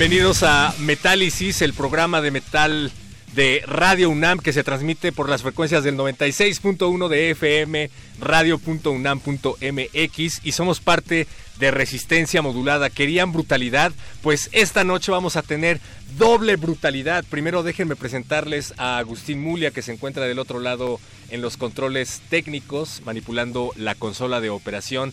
Bienvenidos a Metálisis, el programa de metal de Radio UNAM que se transmite por las frecuencias del 96.1 de FM, radio.unam.mx y somos parte de Resistencia Modulada. ¿Querían brutalidad? Pues esta noche vamos a tener doble brutalidad. Primero déjenme presentarles a Agustín Mulia que se encuentra del otro lado en los controles técnicos, manipulando la consola de operación.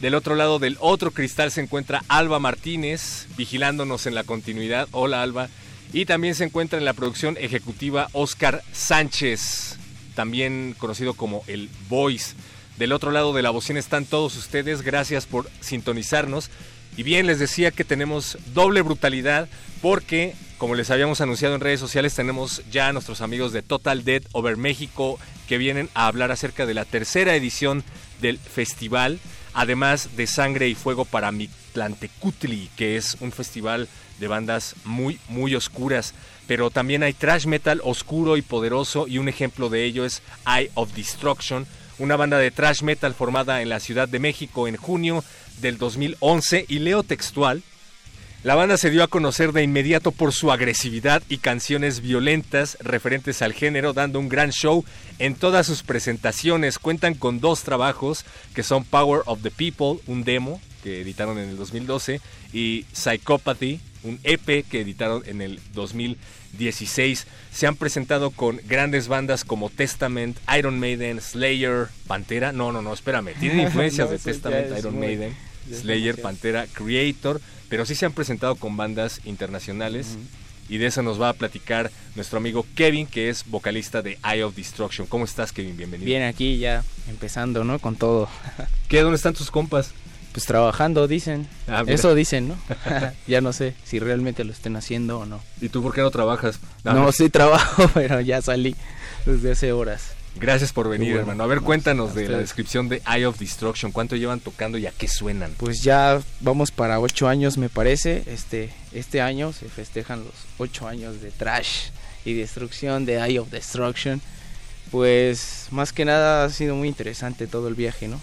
Del otro lado del otro cristal se encuentra Alba Martínez, vigilándonos en la continuidad. Hola Alba. Y también se encuentra en la producción ejecutiva Oscar Sánchez, también conocido como el Voice. Del otro lado de la bocina están todos ustedes, gracias por sintonizarnos. Y bien, les decía que tenemos doble brutalidad porque, como les habíamos anunciado en redes sociales, tenemos ya a nuestros amigos de Total Dead Over México que vienen a hablar acerca de la tercera edición del festival, además de Sangre y Fuego para Mictlantecutli, que es un festival de bandas muy, muy oscuras. Pero también hay trash metal oscuro y poderoso y un ejemplo de ello es Eye of Destruction, una banda de trash metal formada en la Ciudad de México en junio del 2011 y leo textual. La banda se dio a conocer de inmediato por su agresividad y canciones violentas referentes al género, dando un gran show en todas sus presentaciones. Cuentan con dos trabajos que son Power of the People, un demo que editaron en el 2012, y Psychopathy, un EP que editaron en el 2016. Se han presentado con grandes bandas como Testament, Iron Maiden, Slayer, Pantera. No, no, no, espérame. Tienen influencias de Testament, Iron Maiden, Slayer, Pantera, Creator, pero sí se han presentado con bandas internacionales. Y de eso nos va a platicar nuestro amigo Kevin, que es vocalista de Eye of Destruction. ¿Cómo estás, Kevin? Bienvenido. Bien, aquí ya empezando, ¿no? Con todo. ¿Qué? ¿Dónde están tus compas? Pues trabajando, dicen. Ah, Eso dicen, ¿no? ya no sé si realmente lo estén haciendo o no. ¿Y tú por qué no trabajas? no, sí trabajo, pero ya salí desde hace horas. Gracias por venir, hermano. A ver, cuéntanos de la descripción de Eye of Destruction. ¿Cuánto llevan tocando y a qué suenan? Pues ya vamos para ocho años, me parece. Este, este año se festejan los ocho años de trash y destrucción de Eye of Destruction. Pues más que nada ha sido muy interesante todo el viaje, ¿no?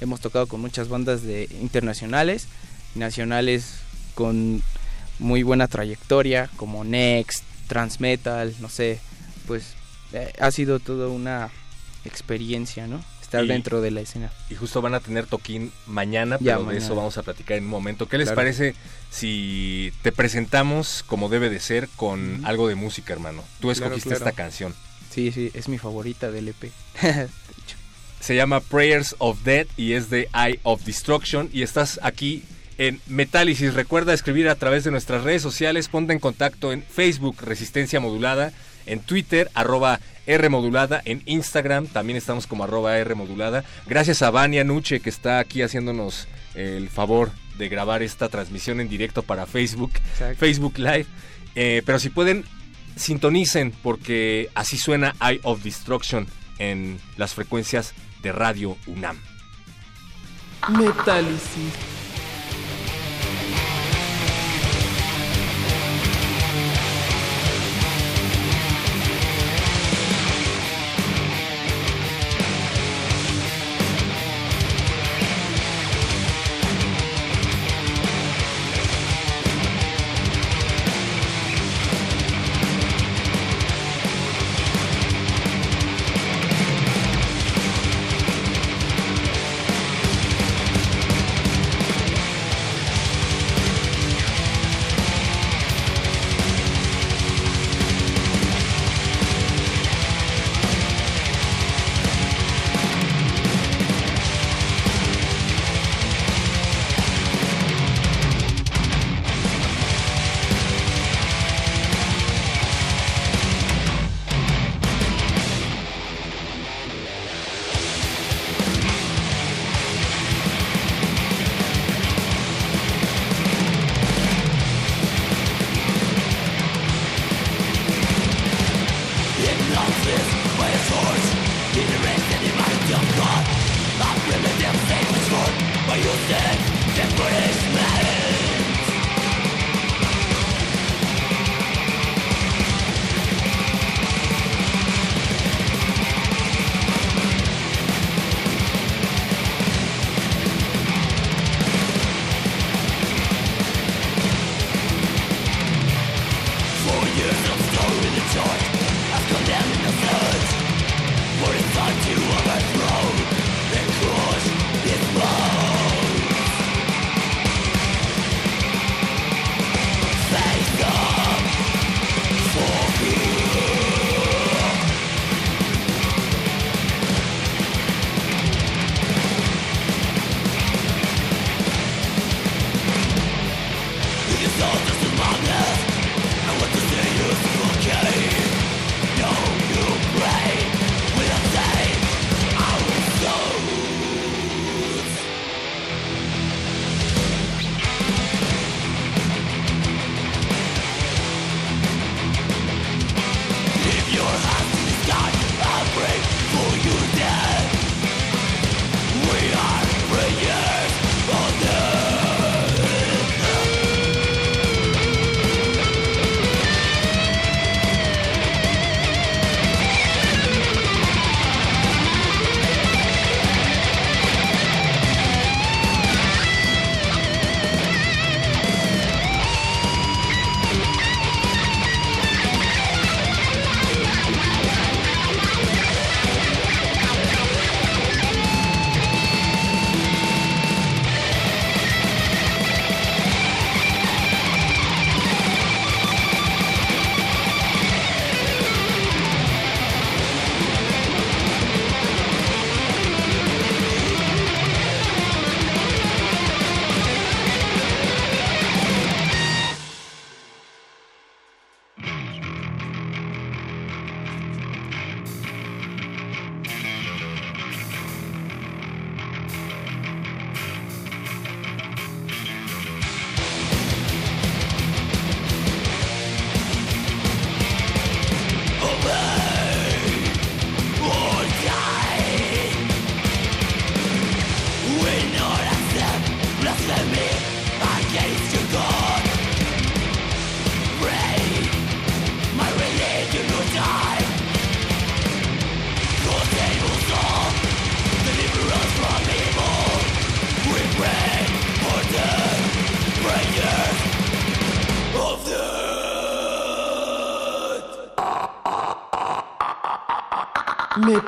Hemos tocado con muchas bandas de internacionales, nacionales con muy buena trayectoria, como Next, Transmetal, no sé, pues eh, ha sido toda una experiencia, ¿no? Estar dentro de la escena. Y justo van a tener toquín mañana, pero de eso vamos a platicar en un momento. ¿Qué les parece si te presentamos como debe de ser con algo de música, hermano? Tú escogiste esta canción. Sí, sí, es mi favorita del EP. Se llama Prayers of Death y es de Eye of Destruction. Y estás aquí en Metálisis. Recuerda escribir a través de nuestras redes sociales. Ponte en contacto en Facebook Resistencia Modulada, en Twitter, arroba R modulada, en Instagram también estamos como arroba R modulada. Gracias a Vania Nuche que está aquí haciéndonos el favor de grabar esta transmisión en directo para Facebook, Facebook Live. Eh, pero si pueden, sintonicen porque así suena Eye of Destruction en las frecuencias de Radio UNAM. Metálisis.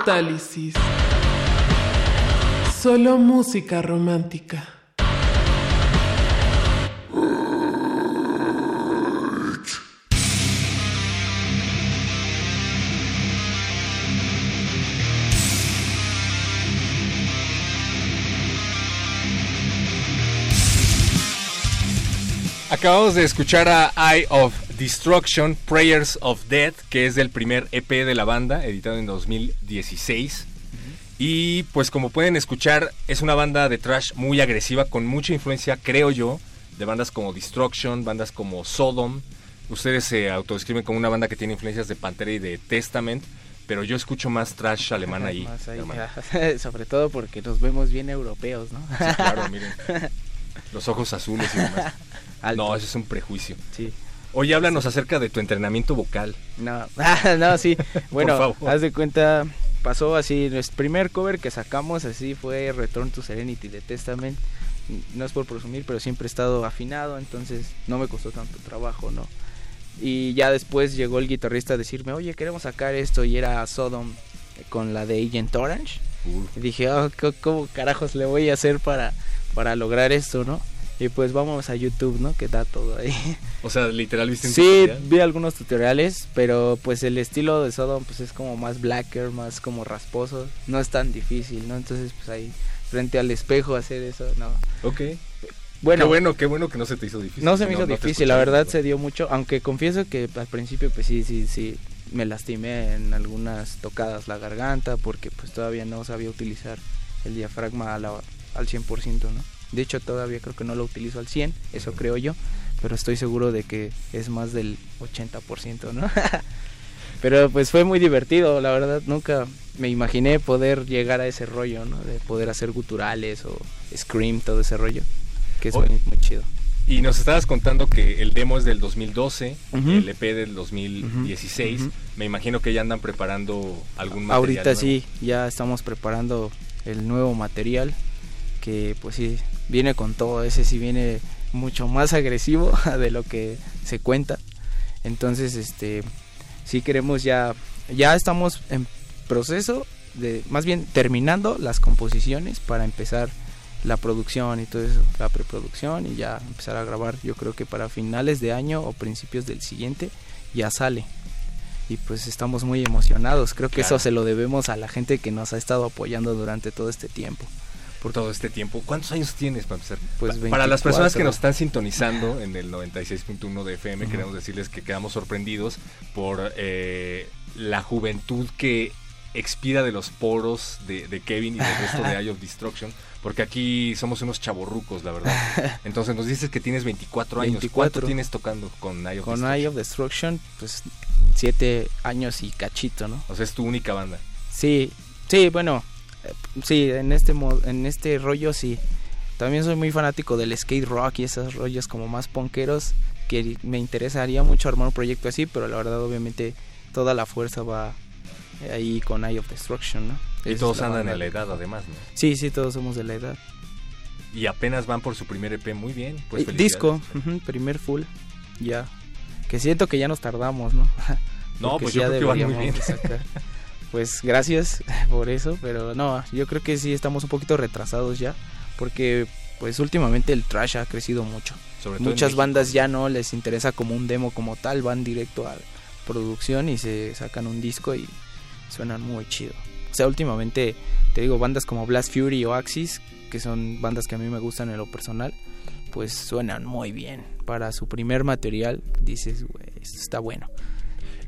Metálisis. Solo música romántica. Acabamos de escuchar a Eye of Destruction, Prayers of Death, que es del primer EP de la banda, editado en 2016. Y pues como pueden escuchar, es una banda de trash muy agresiva, con mucha influencia, creo yo, de bandas como Destruction, bandas como Sodom. Ustedes se autodescriben como una banda que tiene influencias de Pantera y de Testament, pero yo escucho más trash alemán ahí. Sobre todo porque nos vemos bien europeos, ¿no? Sí, claro, miren. Los ojos azules y demás. No, eso es un prejuicio. Sí. Oye, háblanos acerca de tu entrenamiento vocal. No, no, sí. Bueno, haz de cuenta, pasó así, nuestro primer cover que sacamos así fue Return to Serenity de Testament. No es por presumir, pero siempre he estado afinado, entonces no me costó tanto trabajo, ¿no? Y ya después llegó el guitarrista a decirme, oye, queremos sacar esto, y era Sodom con la de Agent Orange. Y dije, oh, ¿cómo carajos le voy a hacer para, para lograr esto, no? Y pues vamos a YouTube, ¿no? Que da todo ahí. O sea, literal viste un Sí, vi algunos tutoriales, pero pues el estilo de Sodom pues es como más blacker, más como rasposo. No es tan difícil, ¿no? Entonces pues ahí frente al espejo hacer eso, no. Ok. Bueno, qué bueno, qué bueno que no se te hizo difícil. No se me hizo difícil, la verdad se dio mucho, aunque confieso que al principio pues sí, sí, sí, me lastimé en algunas tocadas la garganta porque pues todavía no sabía utilizar el diafragma al 100%, ¿no? De hecho, todavía creo que no lo utilizo al 100, eso creo yo, pero estoy seguro de que es más del 80%, ¿no? pero pues fue muy divertido, la verdad, nunca me imaginé poder llegar a ese rollo, ¿no? De poder hacer guturales o scream, todo ese rollo, que es muy, chido. Y nos estabas contando que el demo es del 2012, el EP del 2016. Me imagino que ya andan preparando algún material. Ahorita sí, ya estamos preparando el nuevo material. Que pues sí, viene con todo, ese sí viene mucho más agresivo de lo que se cuenta. Entonces, este, sí queremos ya, ya estamos en proceso de, más bien terminando las composiciones para empezar la producción y todo eso, la preproducción y ya empezar a grabar. Yo creo que para finales de año o principios del siguiente ya sale. Y pues estamos muy emocionados. Creo que eso se lo debemos a la gente que nos ha estado apoyando durante todo este tiempo por todo este tiempo. ¿Cuántos años tienes, para empezar? Pues Para las personas que nos están sintonizando en el 96.1 de FM, queremos decirles que quedamos sorprendidos por eh, la juventud que expira de los poros de, Kevin y del resto de Eye of Destruction, porque aquí somos unos chaborrucos, la verdad. Entonces nos dices que tienes 24 años. ¿Cuánto tienes tocando con Eye of con Destruction? Eye of Destruction, pues 7 años y cachito, ¿no? O sea, es tu única banda. Sí, sí, bueno, sí, en este, en este rollo sí. También soy muy fanático del skate rock y esos rollos como más ponqueros que me interesaría mucho armar un proyecto así, pero la verdad obviamente toda la fuerza va ahí con Eye of Destruction, ¿no? Y todos andan en la edad además, ¿no? Sí, sí, todos somos de la edad. Y apenas van por su primer EP, muy bien. Pues Disco, primer full, ya. Que siento que ya nos tardamos, ¿no? no, pues yo creo que van muy bien. pues gracias por eso, pero no, yo creo que sí estamos un poquito retrasados ya, porque pues últimamente el trash ha crecido mucho. Muchas bandas ya no les interesa como un demo como tal, van directo a producción y se sacan un disco y suenan muy chido. O sea, últimamente te digo bandas como Blast Fury o Axis, que son bandas que a mí me gustan en lo personal, pues suenan muy bien. Para su primer material dices, güey, está bueno.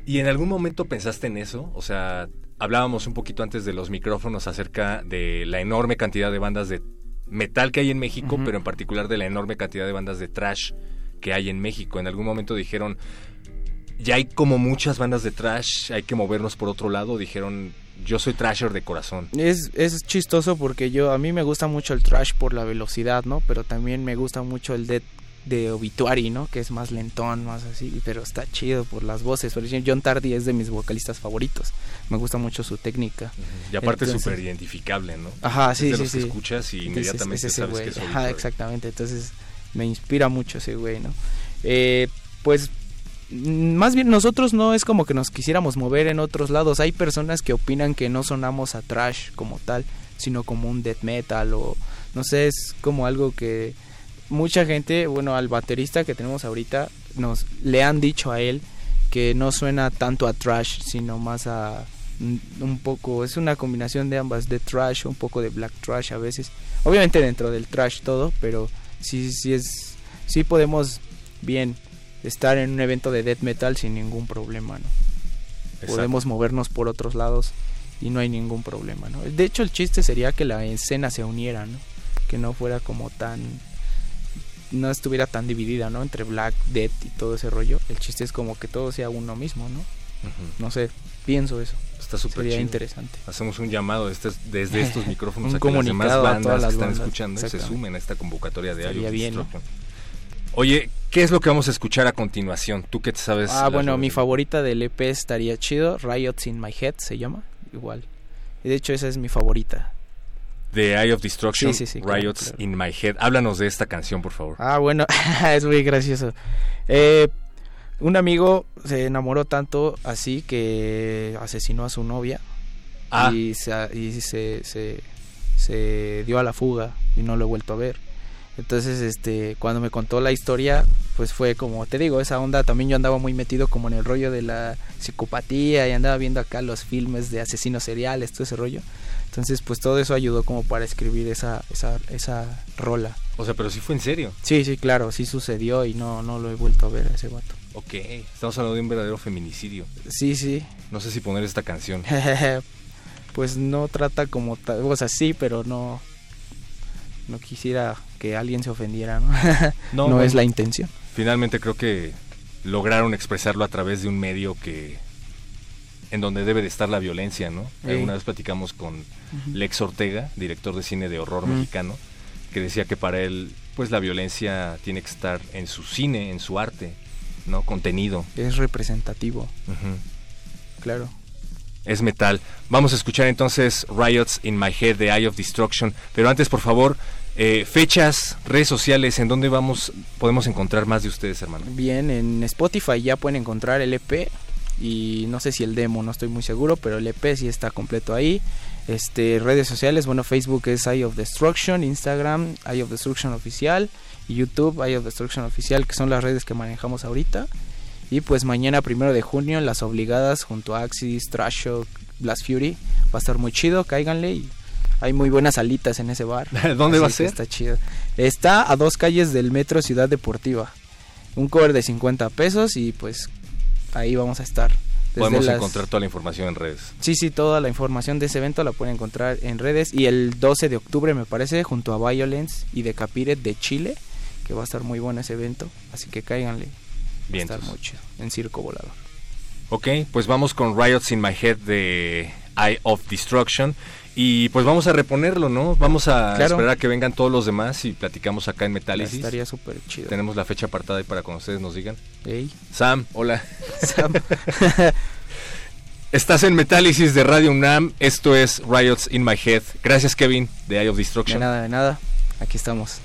¿Y en algún momento pensaste en eso? O sea, hablábamos un poquito antes de los micrófonos acerca de la enorme cantidad de bandas de metal que hay en México, pero en particular de la enorme cantidad de bandas de trash que hay en México. En algún momento dijeron, ya hay como muchas bandas de trash, hay que movernos por otro lado. Dijeron, yo soy trasher de corazón. Es, es chistoso porque yo a mí me gusta mucho el trash por la velocidad, ¿no? Pero también me gusta mucho el death de Obituary, ¿no? Que es más lentón, más así, pero está chido por las voces. Por ejemplo, John Tardy es de mis vocalistas favoritos. Me gusta mucho su técnica. Y aparte es súper identificable, ¿no? Ajá, sí, sí, sí. escuchas y inmediatamente sabes que es Ajá, exactamente. Entonces me inspira mucho ese güey, ¿no? Eh, pues más bien nosotros no es como que nos quisiéramos mover en otros lados. Hay personas que opinan que no sonamos a trash como tal, sino como un death metal o no sé, es como algo que mucha gente, bueno, al baterista que tenemos ahorita, nos le han dicho a él que no suena tanto a trash, sino más a un poco, es una combinación de ambas, de trash, un poco de black trash a veces. Obviamente dentro del trash todo, pero sí, sí es, sí podemos bien estar en un evento de death metal sin ningún problema, ¿no? Podemos movernos por otros lados y no hay ningún problema, ¿no? De hecho, el chiste sería que la escena se uniera, ¿no? Que no fuera como tan no estuviera tan dividida, ¿no? Entre Black, Death y todo ese rollo. El chiste es como que todo sea uno mismo, ¿no? No sé, pienso eso. Está súper interesante. Hacemos un llamado desde, desde estos micrófonos Un a que las demás bandas todas las que están bandas. escuchando se sumen a esta convocatoria de Estaría bien, ¿no? Oye, ¿qué es lo que vamos a escuchar a continuación? ¿Tú qué te sabes? Ah, bueno, mi favorita del EP estaría chido. Riots in My Head se llama. Igual. Y de hecho, esa es mi favorita. De Eye of Destruction, Sí, sí, sí, claro, Riots claro. in My Head. Háblanos de esta canción, por favor. Ah, bueno, es muy gracioso. Eh, un amigo se enamoró tanto así que asesinó a su novia Ah, y, se, y se, se, se dio a la fuga y no lo he vuelto a ver. Entonces, este, cuando me contó la historia, pues fue como, te digo, esa onda también yo andaba muy metido como en el rollo de la psicopatía y andaba viendo acá los filmes de asesinos seriales, todo ese rollo. Entonces, pues todo eso ayudó como para escribir esa, esa, esa rola. o sea, pero sí fue en serio. Sí, sí, claro, sí sucedió y no, no lo he vuelto a ver a ese vato. Ok, estamos hablando de un verdadero feminicidio. Sí, sí. No sé si poner esta canción. pues no trata como tal, o sea, sí, pero no no quisiera que alguien se ofendiera, ¿no? No, No, bueno. es la intención. Finalmente creo que lograron expresarlo a través de un medio que en donde debe de estar la violencia, ¿no? Sí. Alguna vez platicamos con Lex Ortega, director de cine de horror Ujú. mexicano, que decía que para él, pues la violencia tiene que estar en su cine, en su arte, ¿no? Contenido. Es representativo, claro. Es metal. Vamos a escuchar entonces Riots in My Head de Eye of Destruction. Pero antes, por favor, eh, fechas, redes sociales, ¿en dónde vamos, podemos encontrar más de ustedes, hermano? Bien, en Spotify ya pueden encontrar el EP y no sé si el demo, no estoy muy seguro, pero el EP sí está completo ahí. Este, redes sociales, bueno, Facebook es Eye of Destruction, Instagram Eye of Destruction oficial y YouTube Eye of Destruction oficial, que son las redes que manejamos ahorita. Y pues mañana, primero de junio, las obligadas junto a Axis, Trash Shock, Blast Fury, va a estar muy chido, cáiganle y hay muy buenas alitas en ese bar. ¿Dónde va a ser? Está chido. Está a dos calles del metro Ciudad Deportiva. Un cover de 50 pesos y pues ahí vamos a estar. Desde Podemos las- encontrar toda la información en redes. Sí, sí, toda la información de ese evento la pueden encontrar en redes. Y el 12 de octubre, me parece, junto a Violence y Decapire de Chile, que va a estar muy bueno ese evento. Así que cáiganle. Va a Bien. estar muy chido. En Circo Volador. Ok, pues vamos con Riots in My Head de Eye of Destruction. Y pues vamos a reponerlo, ¿no? Vamos a Claro. esperar a que vengan todos los demás y platicamos acá en Metálisis. Estaría súper chido. Tenemos la fecha apartada ahí para cuando ustedes nos digan. Ey, Sam, hola. Sam. Estás en Metálisis de Radio UNAM. Esto es Riots in My Head. Gracias, Kevin, de Eye of de Destruction. nada, de nada. Aquí estamos.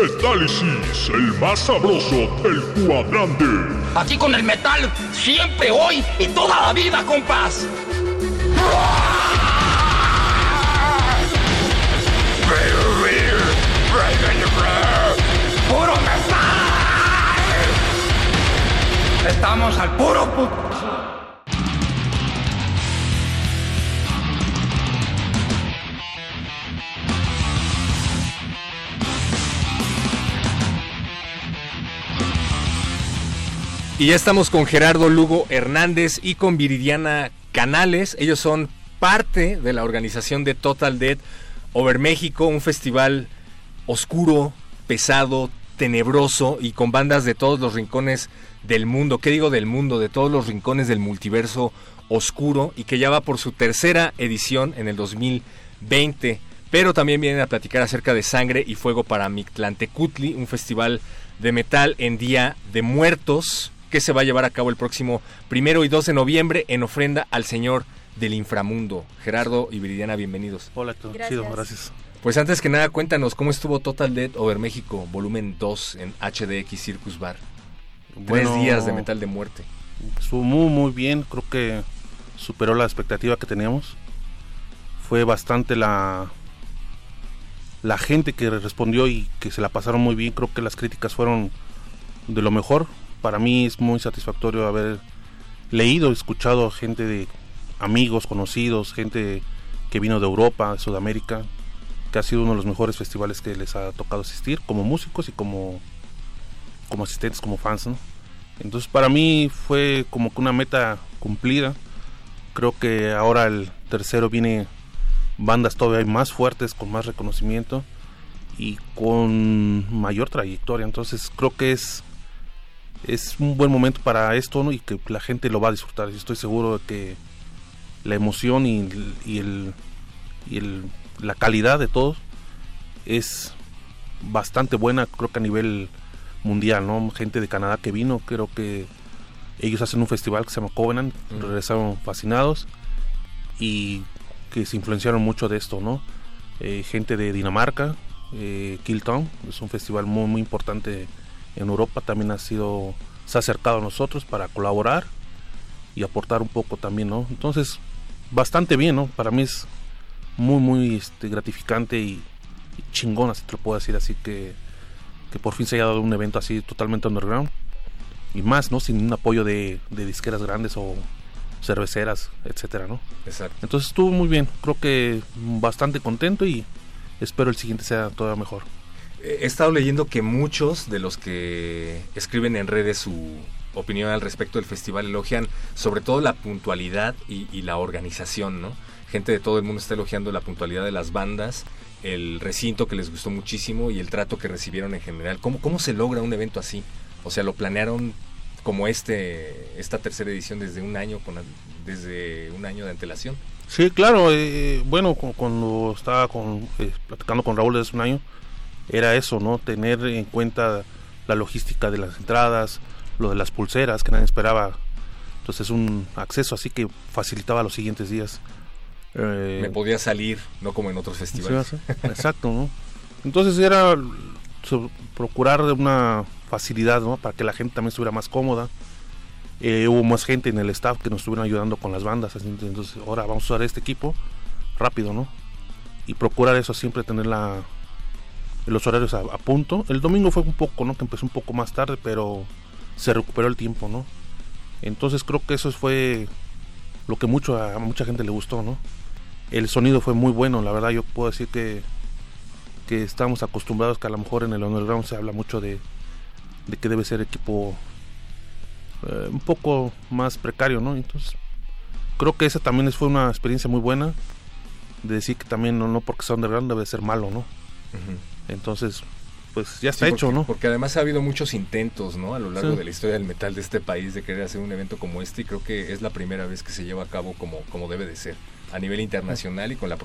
Metálisis, el más sabroso del cuadrante. Aquí con el metal, siempre, hoy y toda la vida, compás. ¡Puro metal! Estamos al puro Y ya estamos con Gerardo Lugo Hernández y con Viridiana Canales. Ellos son parte de la organización de Total Dead Over México, un festival oscuro, pesado, tenebroso y con bandas de todos los rincones del mundo. ¿Qué digo del mundo? De todos los rincones del multiverso oscuro y que ya va por su tercera edición en el 2020. Pero también vienen a platicar acerca de Sangre y Fuego para Mictlantecutli, un festival de metal en Día de Muertos que se va a llevar a cabo el próximo primero y 2 de noviembre en ofrenda al Señor del Inframundo. Gerardo y Viridiana, bienvenidos. Hola, gracias. Chido, gracias. Pues antes que nada, cuéntanos cómo estuvo Total Dead Over México, volumen 2 en HDX Circus Bar. Tres días de metal de muerte. Estuvo muy, muy bien. Creo que superó la expectativa que teníamos. Fue bastante la, la gente que respondió y que se la pasaron muy bien. Creo que las críticas fueron de lo mejor para mí es muy satisfactorio haber leído, escuchado gente de amigos, conocidos, gente que vino de Europa, de Sudamérica, que ha sido uno de los mejores festivales que les ha tocado asistir como músicos y como, como asistentes, como fans. Entonces para mí fue como que una meta cumplida. Creo que ahora el tercero viene bandas todavía más fuertes, con más reconocimiento y con mayor trayectoria. Entonces creo que es es un buen momento para esto ¿no? y que la gente lo va a disfrutar. Yo estoy seguro de que la emoción y, y, el, y el, la calidad de todos es bastante buena, creo que a nivel mundial, ¿no? Gente de Canadá que vino, creo que ellos hacen un festival que se llama Covenant, regresaron fascinados y que se influenciaron mucho de esto, ¿no? Eh, gente de Dinamarca, eh, Killtown, es un festival muy, muy importante en Europa también ha sido, se ha acercado a nosotros para colaborar y aportar un poco también, ¿no? Entonces, bastante bien, ¿no? Para mí es muy, muy este, gratificante y, chingón, así te lo puedo decir, así que, que por fin se haya dado un evento así totalmente underground y más, ¿no? Sin un apoyo de, de disqueras grandes o cerveceras, etcétera, ¿no? Exacto. Entonces estuvo muy bien, creo que bastante contento y espero el siguiente sea todavía mejor. He estado leyendo que muchos de los que escriben en redes su opinión al respecto del festival elogian sobre todo la puntualidad y, la organización, ¿no? Gente de todo el mundo está elogiando la puntualidad de las bandas, el recinto que les gustó muchísimo y el trato que recibieron en general. ¿Cómo, cómo se logra un evento así? O sea, lo planearon como este esta tercera edición desde un año con desde un año de antelación. Sí, claro. Eh, bueno, cuando estaba con, eh, platicando con Raúl desde un año, era eso, ¿no? Tener en cuenta la logística de las entradas, lo de las pulseras que nadie esperaba. Entonces es un acceso así que facilitaba los siguientes días. Eh, Me podía salir, no como en otros festivales. exacto, ¿no? Entonces era procurar una facilidad, ¿no? Para que la gente también estuviera más cómoda. Eh, hubo más gente en el staff que nos estuvieron ayudando con las bandas. Entonces, ahora vamos a usar este equipo rápido, ¿no? Y procurar eso, siempre tener la, los horarios a, punto. El domingo fue un poco, ¿no? Que empezó un poco más tarde, pero se recuperó el tiempo, ¿no? Entonces creo que eso fue lo que mucho a mucha gente le gustó, ¿no? El sonido fue muy bueno, la verdad yo puedo decir que que estamos acostumbrados que a lo mejor en el underground se habla mucho de, de que debe ser equipo eh, un poco más precario, ¿no? Entonces creo que esa también fue una experiencia muy buena de decir que también no, no porque sea underground debe ser malo, ¿no? Entonces, pues ya está hecho, ¿no? Porque además ha habido muchos intentos, ¿no? A lo largo de la historia del metal de este país de querer hacer un evento como este y creo que es la primera vez que se lleva a cabo como, como debe de ser, a nivel internacional y con la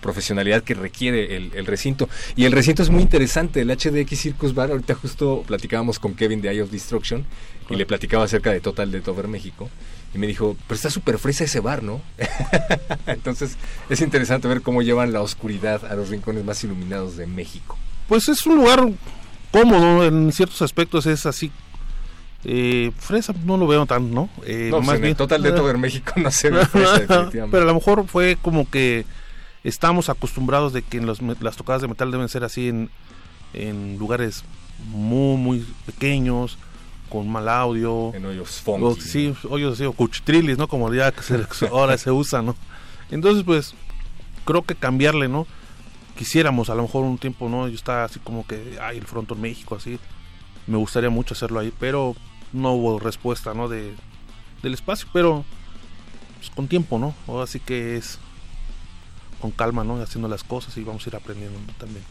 profesionalidad que requiere el, recinto. Y el recinto es muy interesante, el HDX Circus Bar, ahorita justo platicábamos con Kevin de Eye of Destruction y le platicaba acerca de Total de Over México y me dijo, pero está súper fresa ese bar, ¿no? Entonces es interesante ver cómo llevan la oscuridad a los rincones más iluminados de México. Pues es un lugar cómodo en ciertos aspectos, es así. Eh, fresa no lo veo tan, ¿no? Eh, no, más bien, total de todo en México no se ve fresa, Pero a lo mejor fue como que estamos acostumbrados de que en los, las tocadas de metal deben ser así en, en lugares muy, muy pequeños, con mal audio. En hoyos funky. sí, hoyos así, o cuchitrilis, ¿no? Como ya que se, ahora se usa, ¿no? Entonces, pues, creo que cambiarle, ¿no? Quisiéramos, a lo mejor un tiempo, ¿no? Yo estaba así como que, ay, el Frontón México, así. Me gustaría mucho hacerlo ahí, pero no hubo respuesta, ¿no? De, del espacio, pero pues, con tiempo, ¿no? Así que es con calma, ¿no? Haciendo las cosas y vamos a ir aprendiendo también.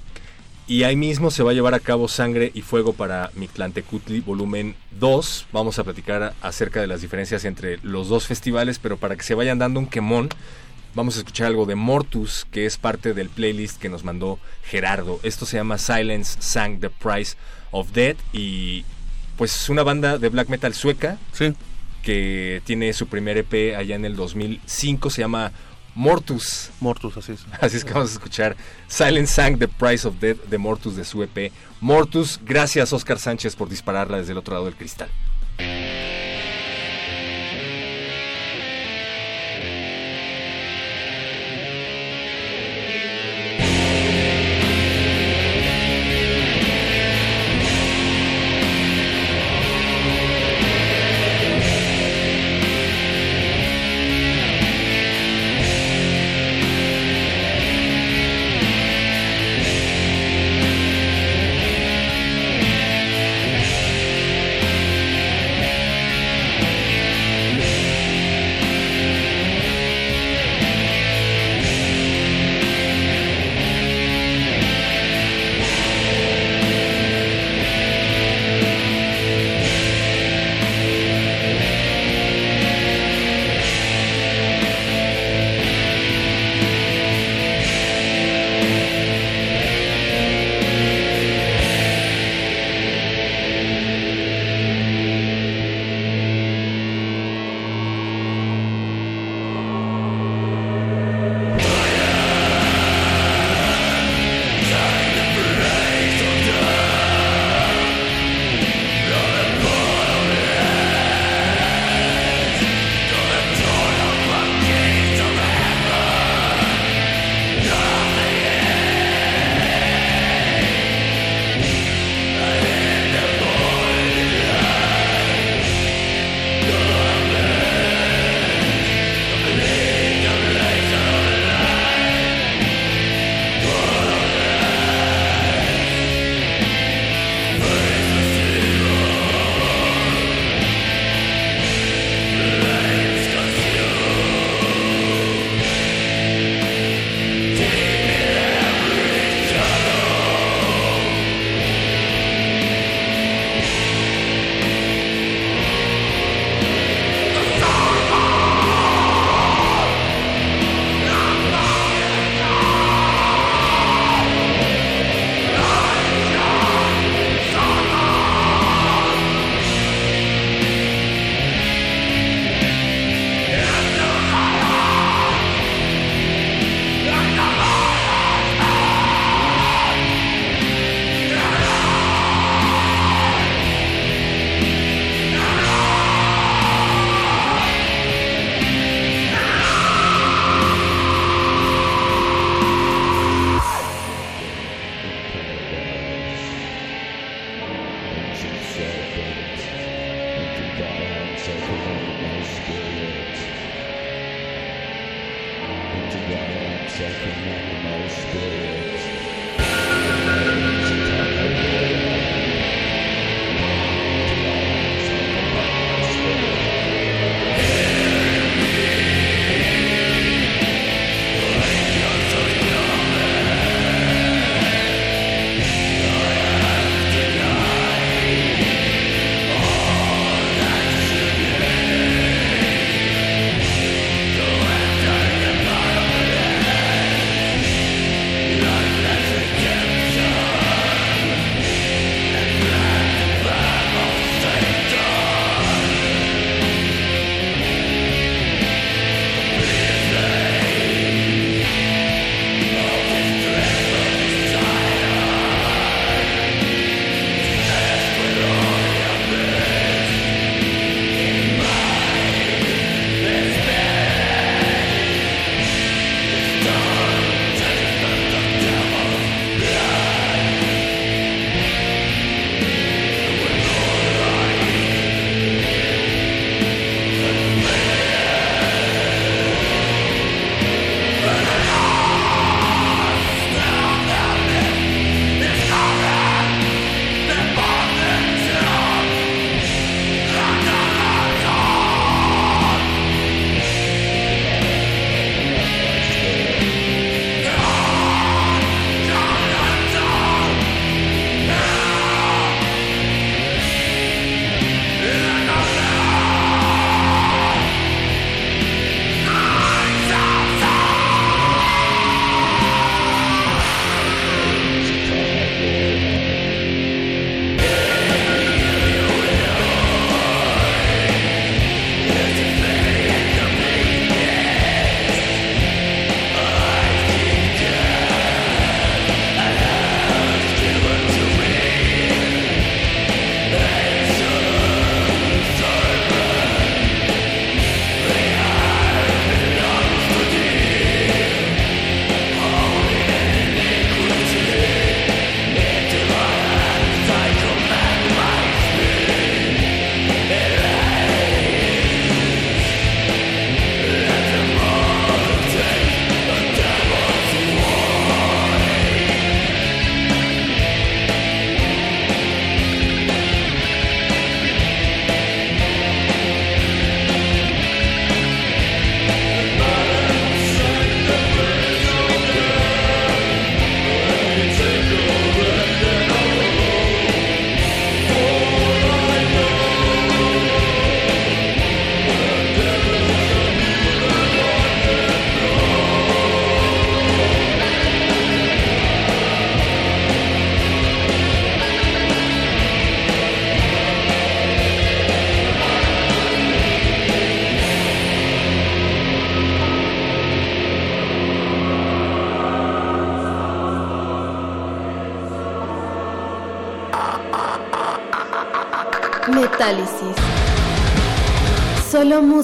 Y ahí mismo se va a llevar a cabo Sangre y Fuego para Mictlantecutli volumen 2. Vamos a platicar acerca de las diferencias entre los dos festivales, pero para que se vayan dando un quemón, vamos a escuchar algo de Mortus, que es parte del playlist que nos mandó Gerardo. Esto se llama Silence Sang the Price of Dead y pues es una banda de black metal sueca. Sí. Que tiene su primer EP allá en el 2005, se llama Mortus. Mortus, así es. Así es que vamos a escuchar Silent Sang, The Price of Death de Mortus de su EP. Mortus, gracias Oscar Sánchez por dispararla desde el otro lado del cristal.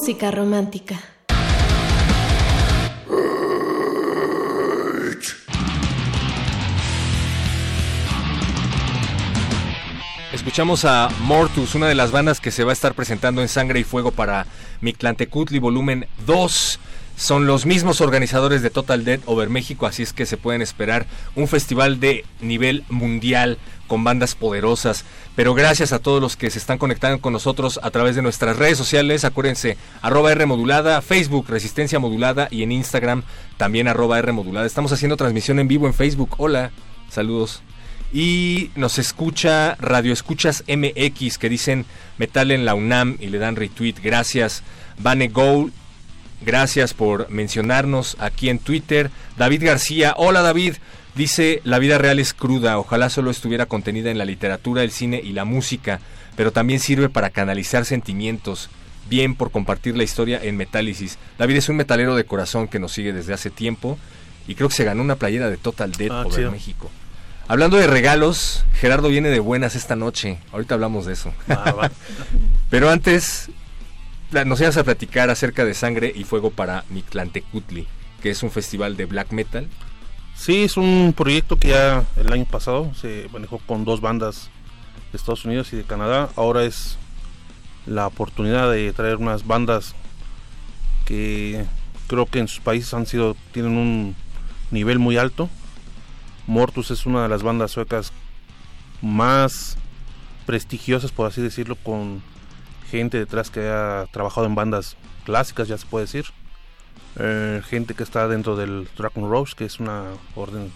Música romántica. Escuchamos a Mortus, una de las bandas que se va a estar presentando en Sangre y Fuego para Mictlantecutli Volumen 2. Son los mismos organizadores de Total Dead Over México, así es que se pueden esperar un festival de nivel mundial con bandas poderosas. Pero gracias a todos los que se están conectando con nosotros a través de nuestras redes sociales. Acuérdense, arroba R modulada, Facebook Resistencia Modulada y en Instagram también arroba R modulada. Estamos haciendo transmisión en vivo en Facebook. Hola, saludos. Y nos escucha Radio Escuchas MX que dicen metal en la UNAM y le dan retweet. Gracias. Vane Gold Gracias por mencionarnos aquí en Twitter. David García, hola David. Dice, la vida real es cruda, ojalá solo estuviera contenida en la literatura, el cine y la música, pero también sirve para canalizar sentimientos. Bien por compartir la historia en Metálisis. David es un metalero de corazón que nos sigue desde hace tiempo y creo que se ganó una playera de Total Dead Ah, por chido. México. Hablando de regalos, Gerardo viene de buenas esta noche. Ahorita hablamos de eso. Pero antes, nos ibas a platicar acerca de Sangre y Fuego para Mictlantecutli, que es un festival de black metal. Sí, es un proyecto que ya el año pasado se manejó con dos bandas de Estados Unidos y de Canadá. Ahora es la oportunidad de traer unas bandas que creo que en sus países han sido tienen un nivel muy alto. Mortus es una de las bandas suecas más prestigiosas, por así decirlo, con gente detrás que ha trabajado en bandas clásicas, ya se puede decir. Eh, gente que está dentro del Dragon Rose, que es una orden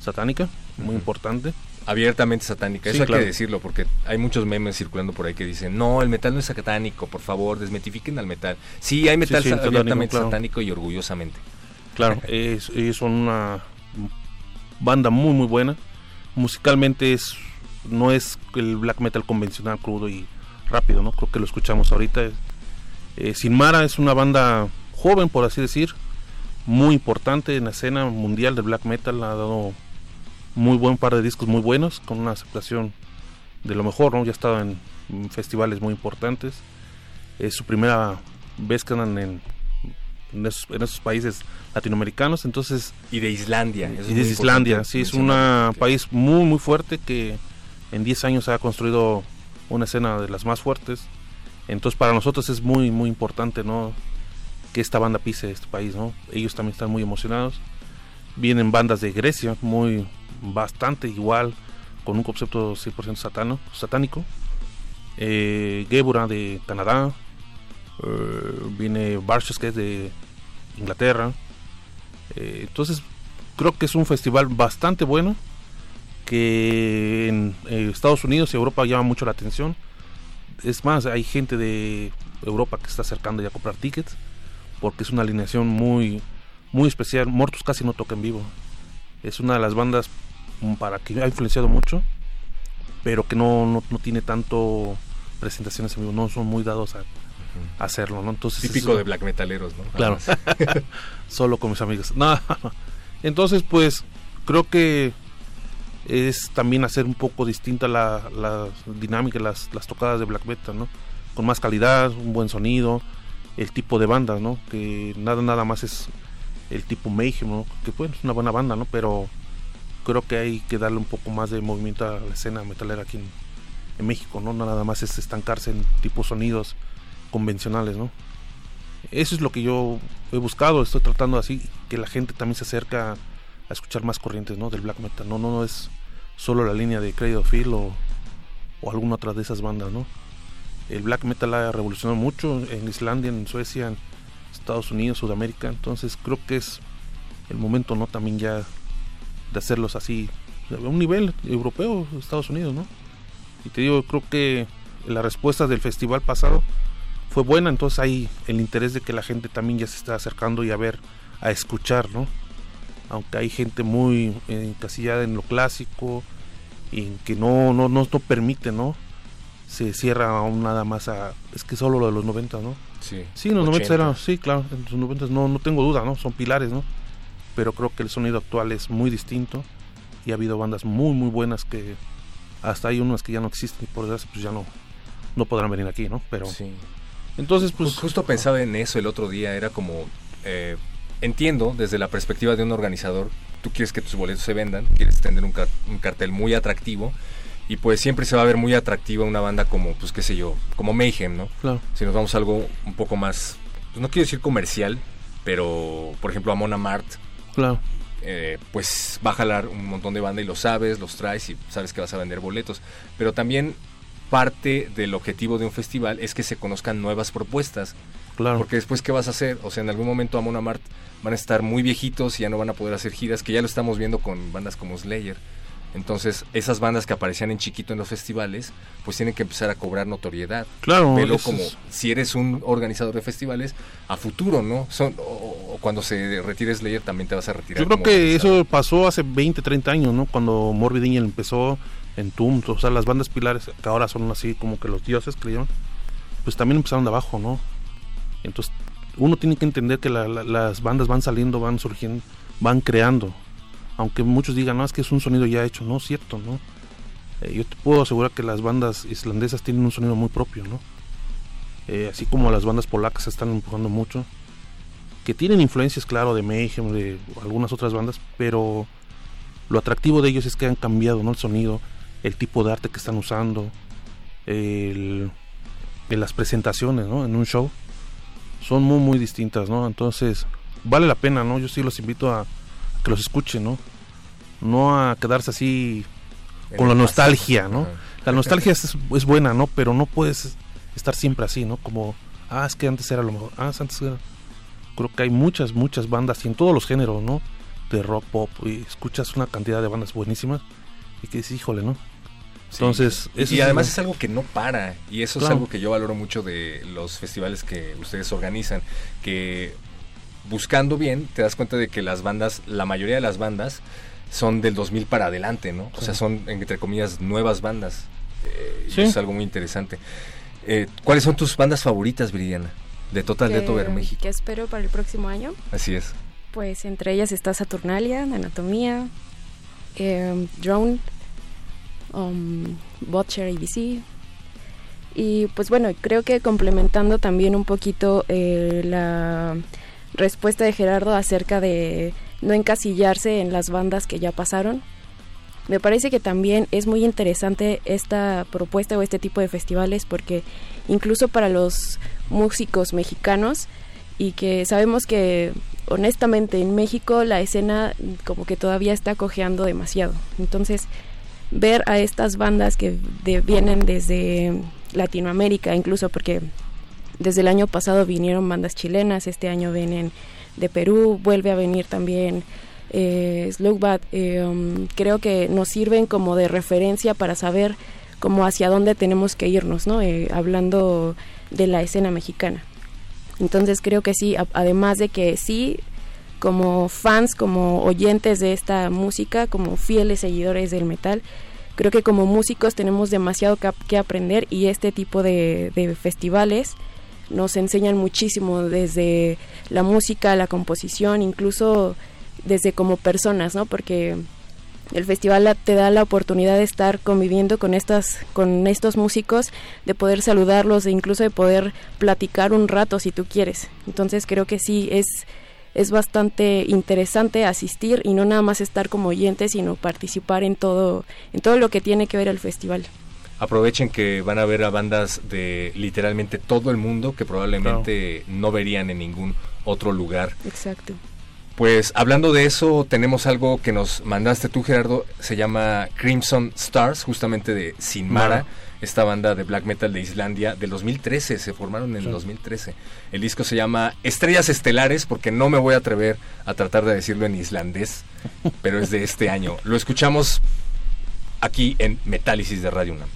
satánica muy Ujú. importante. Abiertamente satánica, Sí, eso hay claro. que decirlo, porque hay muchos memes circulando por ahí que dicen, no, el metal no es satánico, por favor, desmetifiquen al metal. Sí, hay metal sí, satánico, abiertamente claro. satánico y orgullosamente. Claro, es, son una banda muy muy buena. Musicalmente es no es el black metal convencional crudo y rápido, ¿no? Creo que lo escuchamos ahorita. Eh, Sin Mara es una banda joven, por así decir, muy importante en la escena mundial del black metal. Ha dado muy buen par de discos muy buenos, con una aceptación de lo mejor, ¿no? Ya ha estado en, festivales muy importantes. Es su primera vez que andan en, en, esos, en esos países latinoamericanos, entonces Y de Islandia. eso y de Islandia, sí, es un que- país muy muy fuerte que en 10 años ha construido una escena de las más fuertes. Entonces para nosotros es muy muy importante, ¿no? Que esta banda pise este país, ¿no? Ellos también están muy emocionados. Vienen bandas de Grecia, muy bastante igual, con un concepto 100% satano, satánico. Eh, Gebura de Canadá. eh, viene Barches que es de Inglaterra. Eh, entonces creo que es un festival bastante bueno que en Estados Unidos y Europa llama mucho la atención. Es más, hay gente de Europa que está acercando ya a comprar tickets porque es una alineación muy muy especial. Mortus casi no toca en vivo. Es una de las bandas mm, para que ha influenciado mucho, pero que no, no, no tiene tanto presentaciones en vivo, no son muy dados a, a hacerlo, ¿no? Entonces es Típico de black metaleros, ¿no? Claro. Solo con mis amigos. No. Entonces, pues, creo que es también hacer un poco distinta la, la dinámica, las, las tocadas de black metal, ¿no? Con más calidad, un buen sonido, el tipo de banda, ¿no? Que nada, nada más es el tipo Mayhem, ¿no? Que bueno, es una buena banda, ¿no? Pero creo que hay que darle un poco más de movimiento a la escena metalera aquí en, México, ¿no? Nada más es estancarse en tipos sonidos convencionales, ¿no? Eso es lo que yo he buscado, estoy tratando así que la gente también se acerca a escuchar más corrientes, ¿no? Del black metal. No, no, no es solo la línea de Cradle of Filth o, o alguna otra de esas bandas, ¿no? El black metal ha revolucionado mucho en Islandia, en Suecia, en Estados Unidos, Sudamérica. Entonces creo que es el momento, ¿no? También ya de hacerlos así a un nivel europeo, Estados Unidos, ¿no? Y te digo, creo que la respuesta del festival pasado fue buena, entonces hay el interés de que la gente también ya se está acercando y a ver, a escuchar, ¿no? Aunque hay gente muy encasillada en lo clásico y que no, no, no, no permite, ¿no? Se cierra aún nada más a... Es que solo lo de los 90, ¿no? Sí, Sí, en los 90 era... 80. Sí, claro, en los 90 no, no tengo duda, ¿no? Son pilares, ¿no? Pero creo que el sonido actual es muy distinto y ha habido bandas muy, muy buenas que hasta hay unas que ya no existen y por desgracia pues ya no, no podrán venir aquí, ¿no? Pero Sí. entonces pues Justo pensaba en eso el otro día, era como, eh, entiendo desde la perspectiva de un organizador, tú quieres que tus boletos se vendan, quieres tener un, car- un cartel muy atractivo y pues siempre se va a ver muy atractiva una banda como, pues qué sé yo, como Mayhem, ¿no? claro, Si nos vamos a algo un poco más, pues no quiero decir comercial, pero por ejemplo a Mona Mart, claro. eh, pues va a jalar un montón de banda y lo sabes, los traes y sabes que vas a vender boletos. Pero también parte del objetivo de un festival es que se conozcan nuevas propuestas. Claro. Porque después, ¿qué vas a hacer? O sea, en algún momento Amon Amart van a estar muy viejitos y ya no van a poder hacer giras, que ya lo estamos viendo con bandas como Slayer. Entonces, esas bandas que aparecían en chiquito en los festivales, pues tienen que empezar a cobrar notoriedad. Claro, eso como es- si eres un organizador de festivales a futuro, ¿no? Son, o, o cuando se retire Slayer también te vas a retirar. Yo creo que organizador. eso pasó hace 20, 30 años, ¿no? Cuando Morbid Angel empezó en Tum, o sea, las bandas pilares que ahora son así como que los dioses creyeron, pues también empezaron de abajo, ¿no? Entonces, uno tiene que entender que la- la- las bandas van saliendo, van surgiendo, van creando. Aunque muchos digan, no, es que es un sonido ya hecho, no es cierto, ¿no? Eh, yo te puedo asegurar que las bandas islandesas tienen un sonido muy propio, ¿no? Eh, así como las bandas polacas se están empujando mucho que tienen influencias, claro, de Mayhem, de algunas otras bandas, pero lo atractivo de ellos es que han cambiado, ¿no? El sonido, el tipo de arte que están usando, el, en las presentaciones, ¿no? En un show, son muy, muy distintas, ¿no? Entonces, vale la pena, ¿no? Yo sí los invito a, que los escuchen, ¿no? No a quedarse así con la nostalgia, pasado. ¿no? Ajá. La nostalgia es, es buena, ¿no? Pero no puedes estar siempre así, ¿no? Como, ah, es que antes era lo mejor, ah, antes era... Creo que hay muchas, muchas bandas y en todos los géneros, ¿no? De rock, pop, y escuchas una cantidad de bandas buenísimas y que dices, híjole, ¿no? Sí. Entonces, eso y además es algo que no para y eso es algo que yo valoro mucho de los festivales que ustedes organizan que buscando bien te das cuenta de que las bandas la mayoría de las bandas son del 2000 para adelante no o sea son entre comillas nuevas bandas Eh, y Sí. eso es algo muy interesante Eh, ¿cuáles son tus bandas favoritas Viridiana de Total que, Death Over México que espero para el próximo año. así es Pues entre ellas está Saturnalia, Anatomía, eh, Drone, um, Butcher ABC. Y pues bueno, creo que complementando también un poquito eh, la respuesta de Gerardo acerca de no encasillarse en las bandas que ya pasaron. Me parece que también es muy interesante esta propuesta o este tipo de festivales porque incluso para los músicos mexicanos y que sabemos que honestamente en México la escena como que todavía está cojeando demasiado. Entonces, ver a estas bandas que vienen desde Latinoamérica, incluso porque desde el año pasado vinieron bandas chilenas, este año vienen de Perú, vuelve a venir también eh, Slugbat, eh, um, creo que nos sirven como de referencia para saber hacia dónde tenemos que irnos, ¿no? Eh, hablando de la escena mexicana. Entonces creo que sí, además de que sí, como fans, como oyentes de esta música, como fieles seguidores del metal, creo que como músicos tenemos demasiado que, ap- que aprender y este tipo de festivales nos enseñan muchísimo desde la música, la composición, incluso desde como personas, ¿no? Porque el festival te da la oportunidad de estar conviviendo con estas con estos músicos de poder saludarlos e incluso de poder platicar un rato si tú quieres entonces creo que sí es es bastante interesante asistir y no nada más estar como oyente sino participar en todo en todo lo que tiene que ver el festival aprovechen que van a ver a bandas de literalmente todo el mundo que probablemente no verían en ningún otro lugar exacto Pues hablando de eso, tenemos algo que nos mandaste tú, Gerardo, se llama Crimson Stars, justamente de Sin Mara, esta banda de black metal de Islandia del 2013, se formaron en el Sí. 2013. El disco se llama Estrellas Estelares, porque no me voy a atrever a tratar de decirlo en islandés, pero es de este año. Lo escuchamos aquí en Metálisis de Radio UNAM.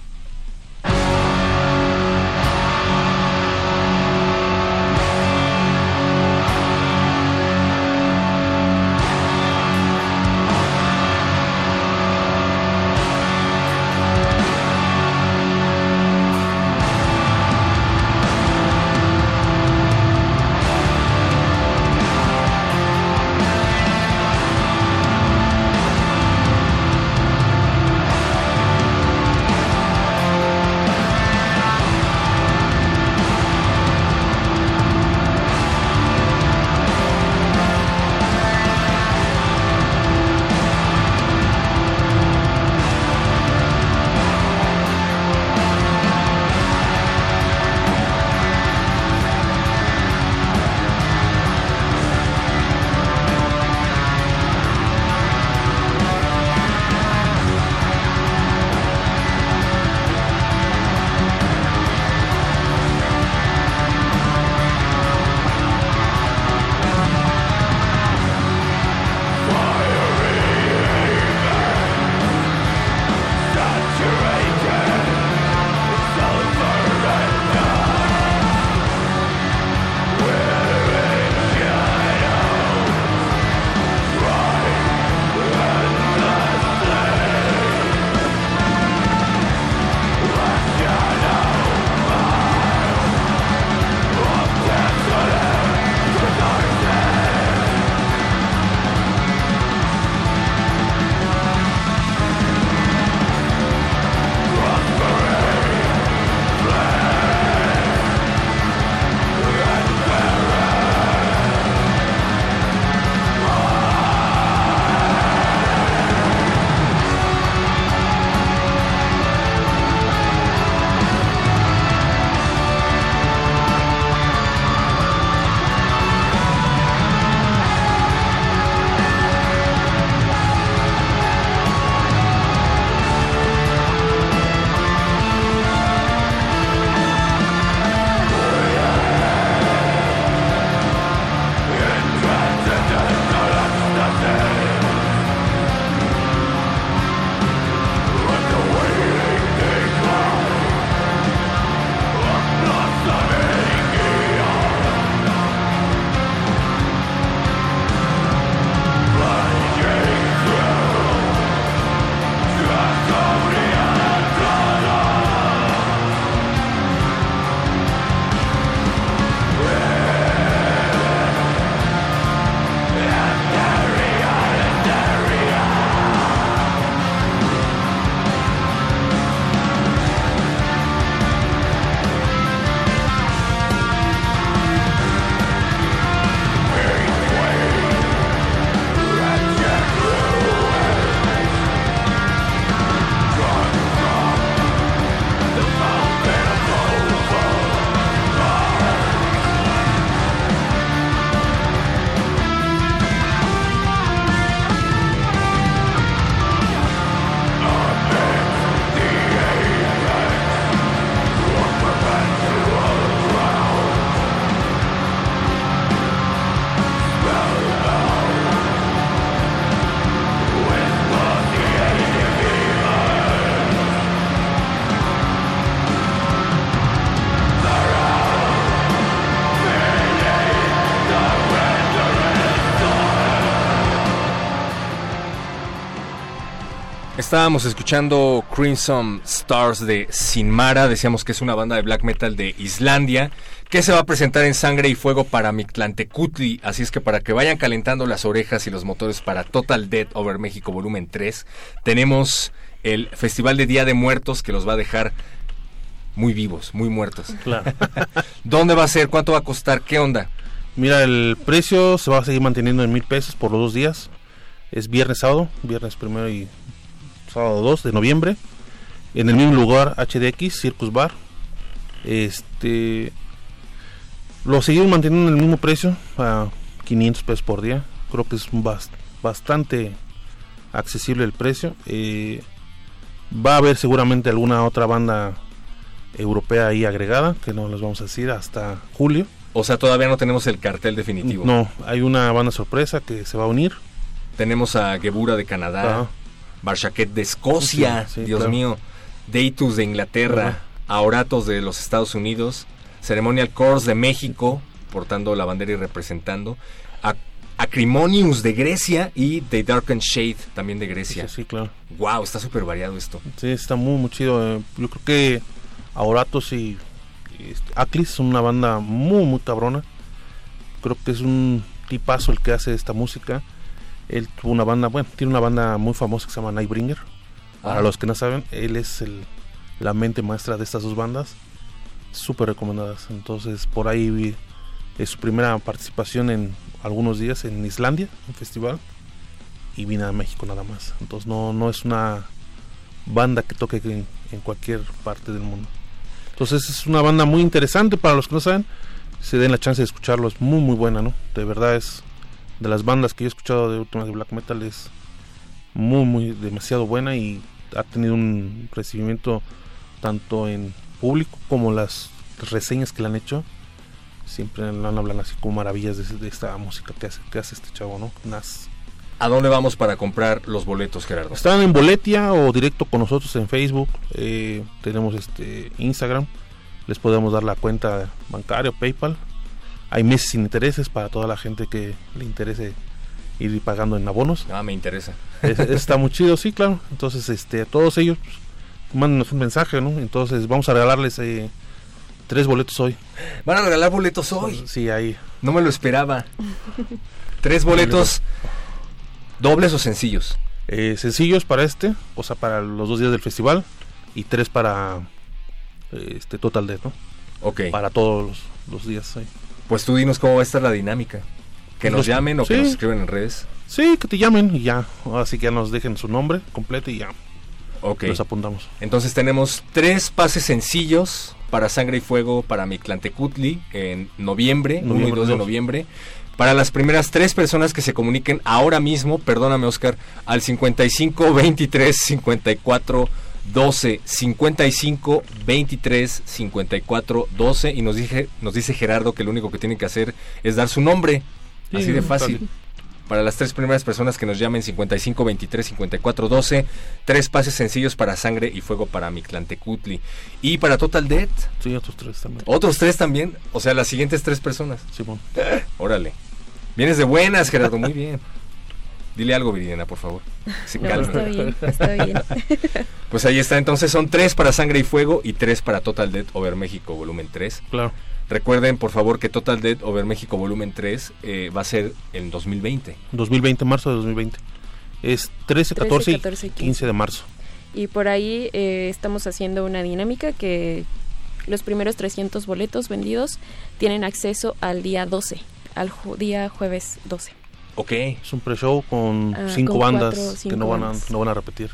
Estábamos escuchando Crimson Stars de Sinmara, decíamos que es una banda de black metal de Islandia, que se va a presentar en Sangre y Fuego para Mictlantecutli, así es que para que vayan calentando las orejas y los motores para Total Dead Over México Volumen 3, tenemos el Festival de Día de Muertos que los va a dejar muy vivos, muy muertos. Claro. ¿Dónde va a ser? ¿Cuánto va a costar? ¿Qué onda? Mira, el precio se va a seguir manteniendo en mil pesos por los dos días. Es viernes, sábado, viernes primero y sábado 2 de noviembre. En el mismo lugar, HDX, Circus Bar. Este. Lo seguimos manteniendo en el mismo precio, a 500 pesos por día. Creo que es bast bastante accesible el precio. Eh, va a haber seguramente alguna otra banda europea ahí agregada, que no les vamos a decir hasta julio. O sea, todavía no tenemos el cartel definitivo. No, hay una banda sorpresa que se va a unir. Tenemos a Gebura de Canadá, Barchaquet de Escocia, Sí, sí, Dios claro. mío, Deitus de Inglaterra, Auratos de los Estados Unidos, Ceremonial Corps de México, portando la bandera y representando, a Acrimonius de Grecia y The Darkened Shade también de Grecia. Sí, sí, claro. Wow, está súper variado esto. Sí, está muy, muy chido. eh. Yo creo que Auratos y, y este, Aclis son una banda muy, muy cabrona. Creo que es un tipazo el que hace esta música. Él tuvo una banda, bueno, tiene una banda muy famosa que se llama Nightbringer. Para Ah. los que no saben, él es el, la mente maestra de estas dos bandas. Súper recomendadas. Entonces, por ahí vi es su primera participación en algunos días en Islandia, un festival. Y vine a México nada más. Entonces, no, no es una banda que toque en, en cualquier parte del mundo. Entonces es una banda muy interesante para los que no saben. Se den la chance de escucharlo, es muy muy buena, ¿no? De verdad es de las bandas que yo he escuchado de últimas de black metal es muy muy demasiado buena y ha tenido un recibimiento tanto en público como las reseñas que le han hecho. Siempre hablan así como maravillas de, de esta música que hace, que hace este chavo, ¿no? Nas. ¿A dónde vamos para comprar los boletos, Gerardo? Están en Boletia o directo con nosotros en Facebook. eh, tenemos este Instagram. Les podemos dar la cuenta bancaria o PayPal. Hay meses sin intereses para toda la gente que le interese ir pagando en abonos. Ah, me interesa. Es- está muy chido, sí, claro. Entonces, este, a todos ellos, pues, mándenos un mensaje, ¿no? Entonces, vamos a regalarles eh, tres boletos hoy. Van a regalar boletos hoy. Sí, ahí. No me lo esperaba. Tres boletos dobles o sencillos. Eh, sencillos para este, o sea, para los dos días del festival. Y tres para este Total Death, ¿no? Ok. Para todos los, los días ahí. Pues tú dinos cómo va a estar la dinámica. Que nos Los- llamen o que nos escriben en redes. Sí, que te llamen y ya. Así que ya nos dejen su nombre completo y ya. Ok. Los apuntamos. Entonces tenemos tres pases sencillos para Sangre y Fuego para Mictlantecutli en noviembre, 1 y Noviembre 2 de noviembre. Para las primeras tres personas que se comuniquen ahora mismo, perdóname Oscar, al 55 23 54 12 55 23 54 12 y nos dije nos dice Gerardo que lo único que tienen que hacer es dar su nombre. Sí, Así de fácil. fácil. Para las tres primeras personas que nos llamen 55 23 54 12, tres pases sencillos para Sangre y Fuego para Mictlantecutli. Y para Total Death, Sí, otros tres también. otros tres también, o sea, las siguientes tres personas. Simón. Órale. Vienes de buenas, Gerardo, muy bien. Dile algo, Viridiana, por favor. Se No, calme. está bien, está bien. Pues ahí está, entonces son tres para Sangre y Fuego y tres para Total Death Over México Volumen 3. Claro. Recuerden, por favor, que Total Death Over México Volumen 3 eh, va a ser en 2020. 2020, marzo de 2020. Es 13, 14, 14 y y 15 de marzo. Y por ahí eh, estamos haciendo una dinámica que los primeros 300 boletos vendidos tienen acceso al día 12, al ju- día jueves 12. Ok. Es un pre-show con Ah, cinco con bandas cuatro, que no van, a, no van a repetir.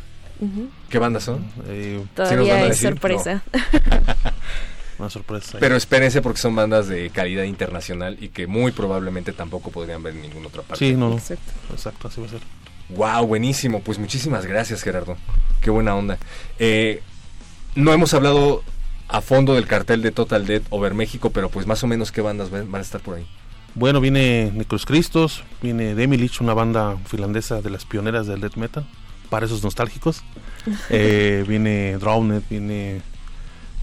¿Qué bandas son? Eh, Todavía van a es decir? sorpresa. una sorpresa. Pero espérense porque son bandas de calidad internacional y que muy probablemente tampoco podrían ver en ninguna otra parte. Sí, no, no. Exacto. Exacto, así va a ser. Wow, buenísimo. Pues muchísimas gracias, Gerardo. Qué buena onda. Eh, no hemos hablado a fondo del cartel de Total Dead Over México, pero pues más o menos qué bandas van a estar por ahí. Bueno, viene Necros Cristos, viene Demilich, una banda finlandesa de las pioneras del death metal, para esos nostálgicos. Eh, viene Drowned, viene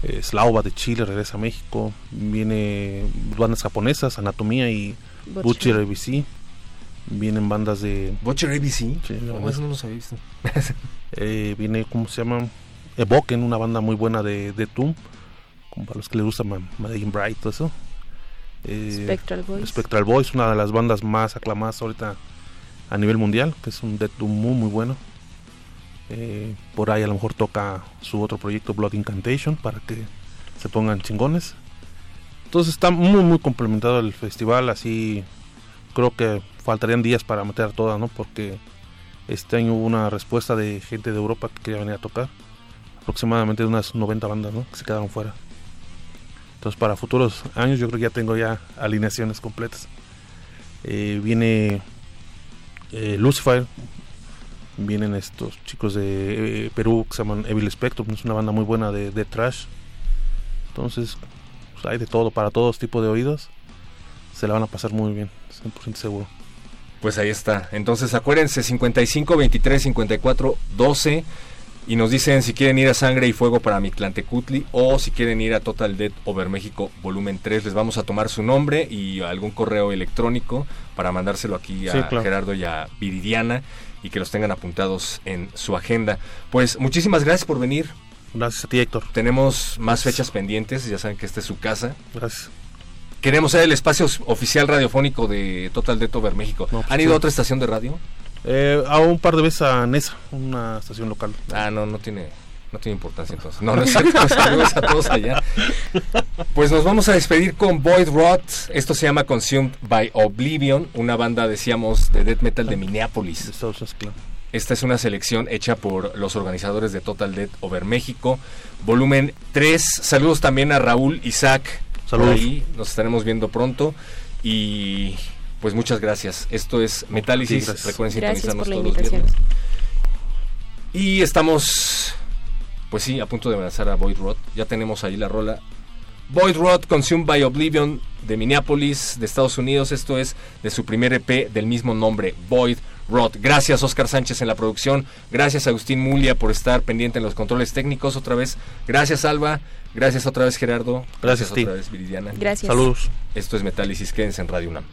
eh, Slauva de Chile, regresa a México. Viene bandas japonesas, Anatomía y Butcher. ABC. Vienen bandas de... Butcher ABC. Sí, No, no, eso no los había visto. Eh, viene, ¿cómo se llama? Evoken, una banda muy buena de, de Doom, como para los que les gusta Madeleine Bright, todo eso. Eh, Spectral Boys. Spectral Boys, una de las bandas más aclamadas ahorita a nivel mundial, que es un Death Doom muy, muy bueno. Eh, por ahí a lo mejor toca su otro proyecto Blood Incantation para que se pongan chingones. Entonces está muy muy complementado el festival, así creo que faltarían días para meter todas, ¿no? Porque este año hubo una respuesta de gente de Europa que quería venir a tocar. Aproximadamente unas 90 bandas, ¿no? Que se quedaron fuera. Entonces para futuros años yo creo que ya tengo ya alineaciones completas. Eh, viene eh, Lucifer, vienen estos chicos de eh, Perú que se llaman Evil Spectrum, es una banda muy buena de, de trash. Entonces pues, hay de todo para todos tipos de oídos. Se la van a pasar muy bien, 100% seguro. Pues ahí está. Entonces acuérdense 55 23 54 12 y nos dicen si quieren ir a Sangre y Fuego para Mictlantecutli o si quieren ir a Total Dead Over México volumen 3. Les vamos a tomar su nombre y algún correo electrónico para mandárselo aquí a Gerardo y a Viridiana y que los tengan apuntados en su agenda. Pues muchísimas gracias por venir. Gracias a ti, Héctor. Tenemos más fechas pendientes, ya saben que esta es su casa. Gracias. Queremos ser el espacio oficial radiofónico de Total Dead Over México. Pues ¿Han ido a otra estación de radio? Eh, a un par de veces a Nesa, una estación local. Ah, no, no tiene, no tiene importancia entonces. No, no es cierto, saludos a todos allá. Pues nos vamos a despedir con Void Rot. Esto se llama Consumed by Oblivion, una banda, decíamos, de death metal de Minneapolis. Esta es una selección hecha por los organizadores de Total Death Over México. Volumen 3. Saludos también a Raúl Isaac. Saludos. Ahí nos estaremos viendo pronto. Y pues muchas gracias. Esto es Metálisis. Recuerden sintonizarnos todos los viernes. Y estamos, pues sí, a punto de lanzar a Void Rod. Ya tenemos ahí la rola. Void Rod Consumed by Oblivion de Minneapolis, de Estados Unidos. Esto es de su primer EP del mismo nombre, Void Rod. Gracias Oscar Sánchez en la producción. Gracias Agustín Mulia por estar pendiente en los controles técnicos otra vez. Gracias Alba. Gracias otra vez Gerardo. Gracias, otra vez Viridiana. Gracias. Saludos. Esto es Metálisis. Quédense en Radio UNAM.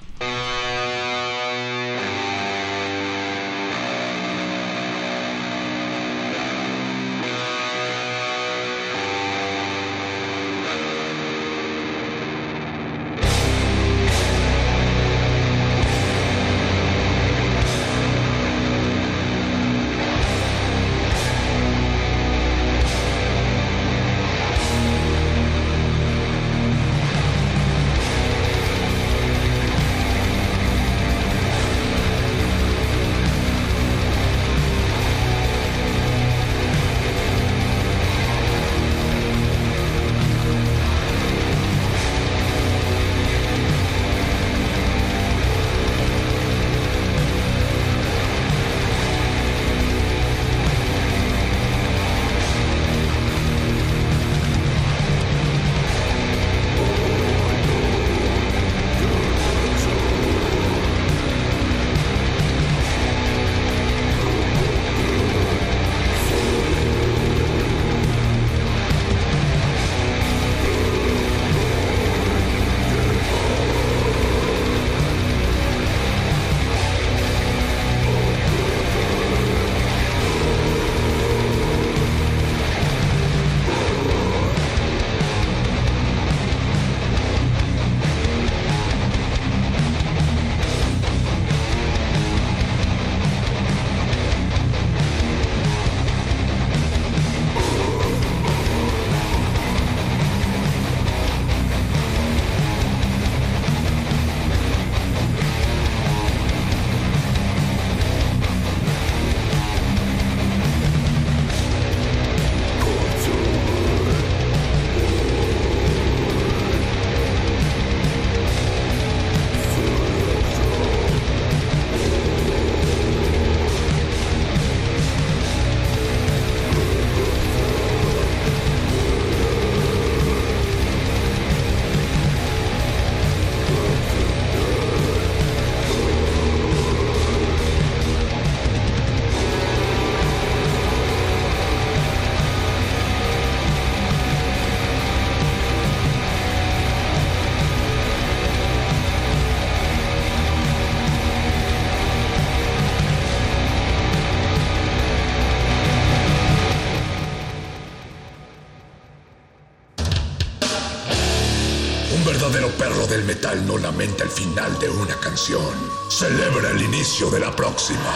El final de una canción. Celebra el inicio de la próxima.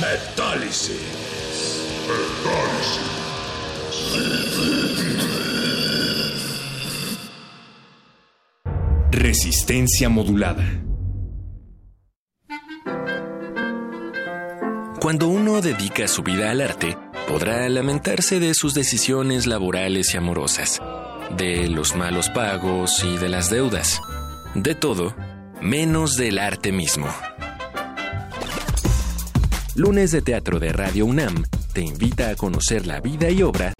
Metálisis. Resistencia modulada. Cuando uno dedica su vida al arte, podrá lamentarse de sus decisiones laborales y amorosas, de los malos pagos y de las deudas, de todo, menos del arte mismo. Lunes de Teatro de Radio UNAM te invita a conocer la vida y obra.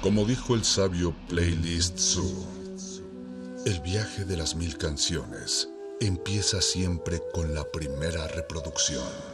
Como dijo el sabio Playlist Zoo, el viaje de las mil canciones empieza siempre con la primera reproducción.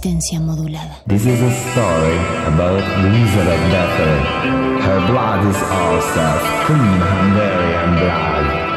Resistencia modulada. This is a story about Bathory. Her blood is Ulster, clean Hungarian.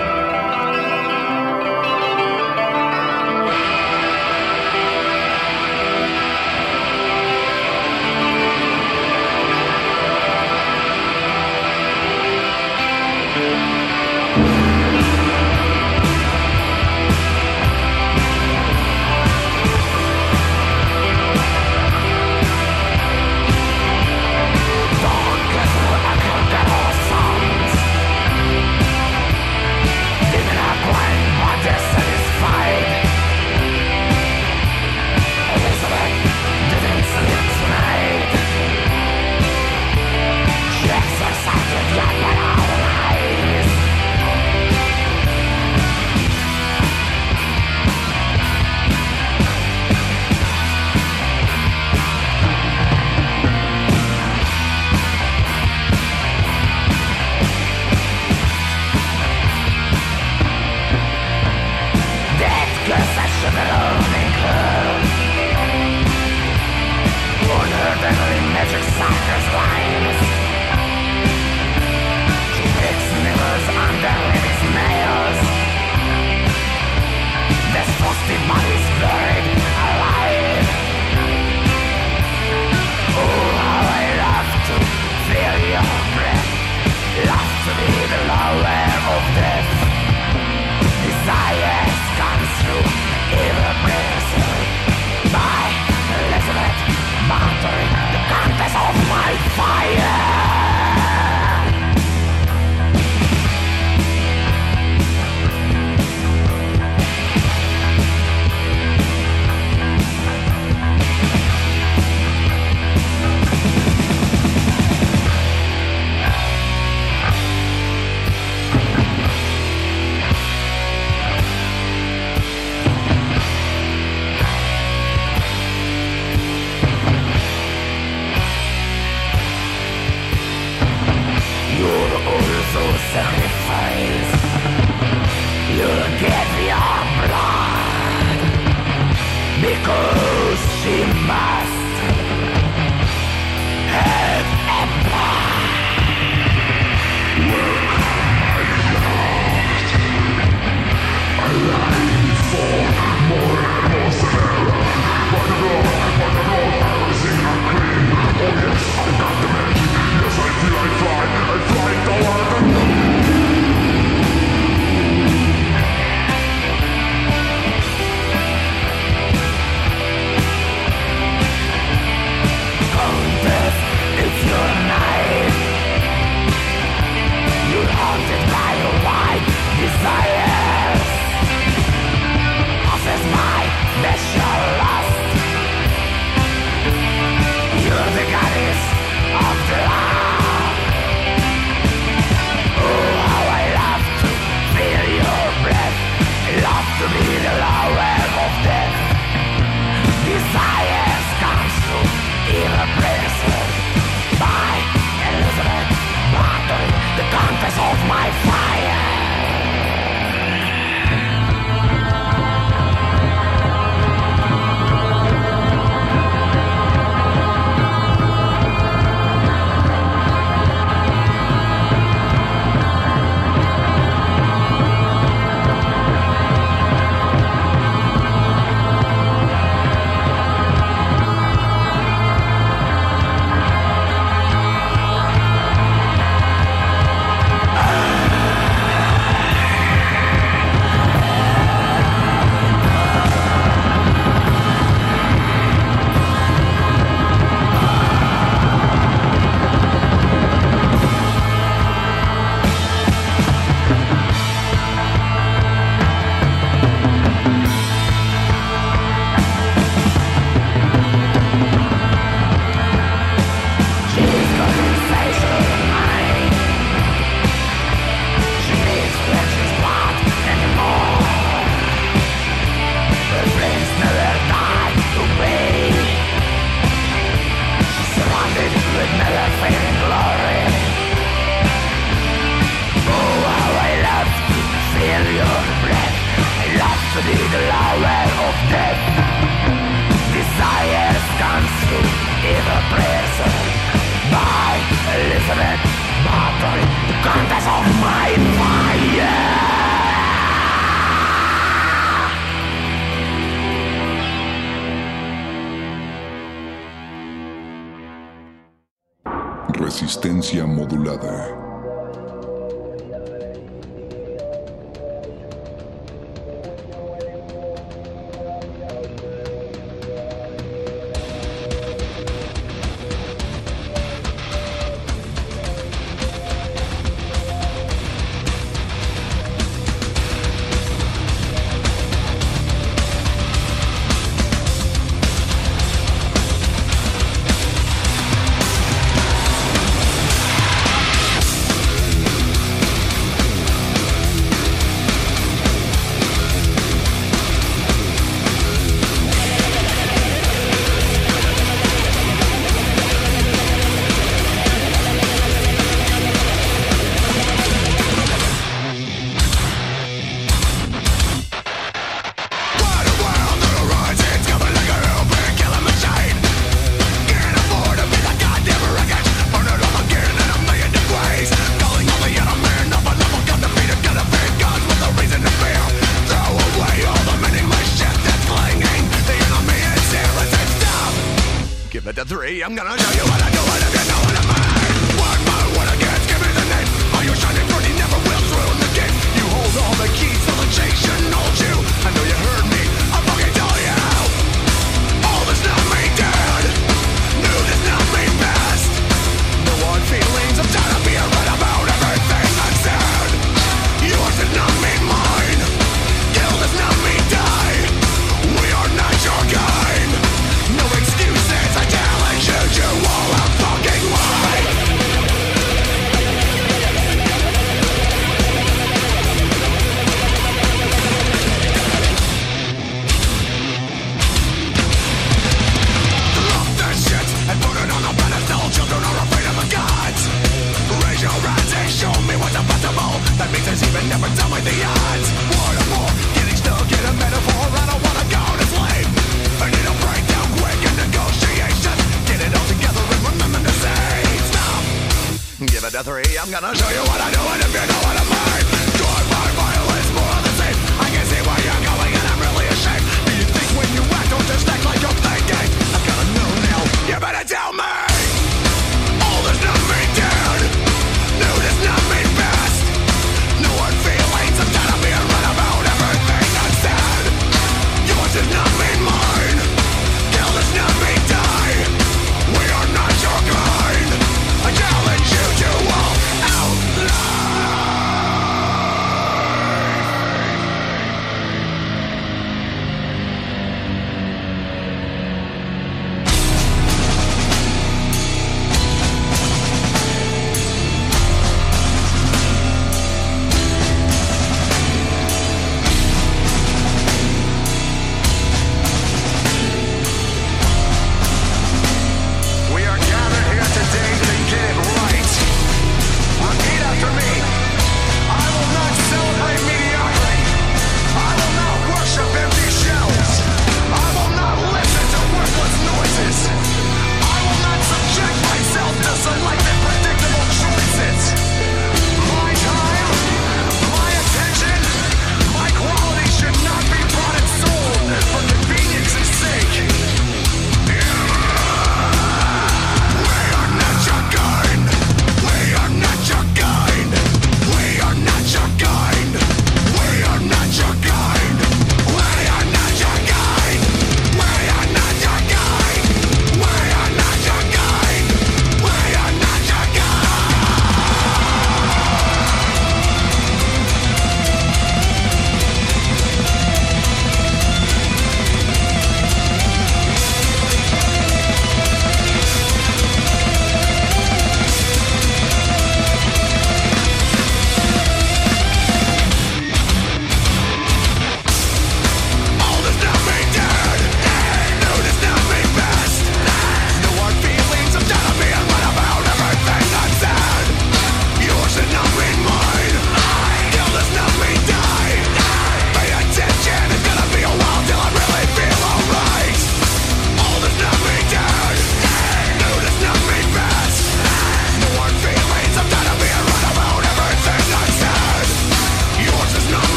I'm gonna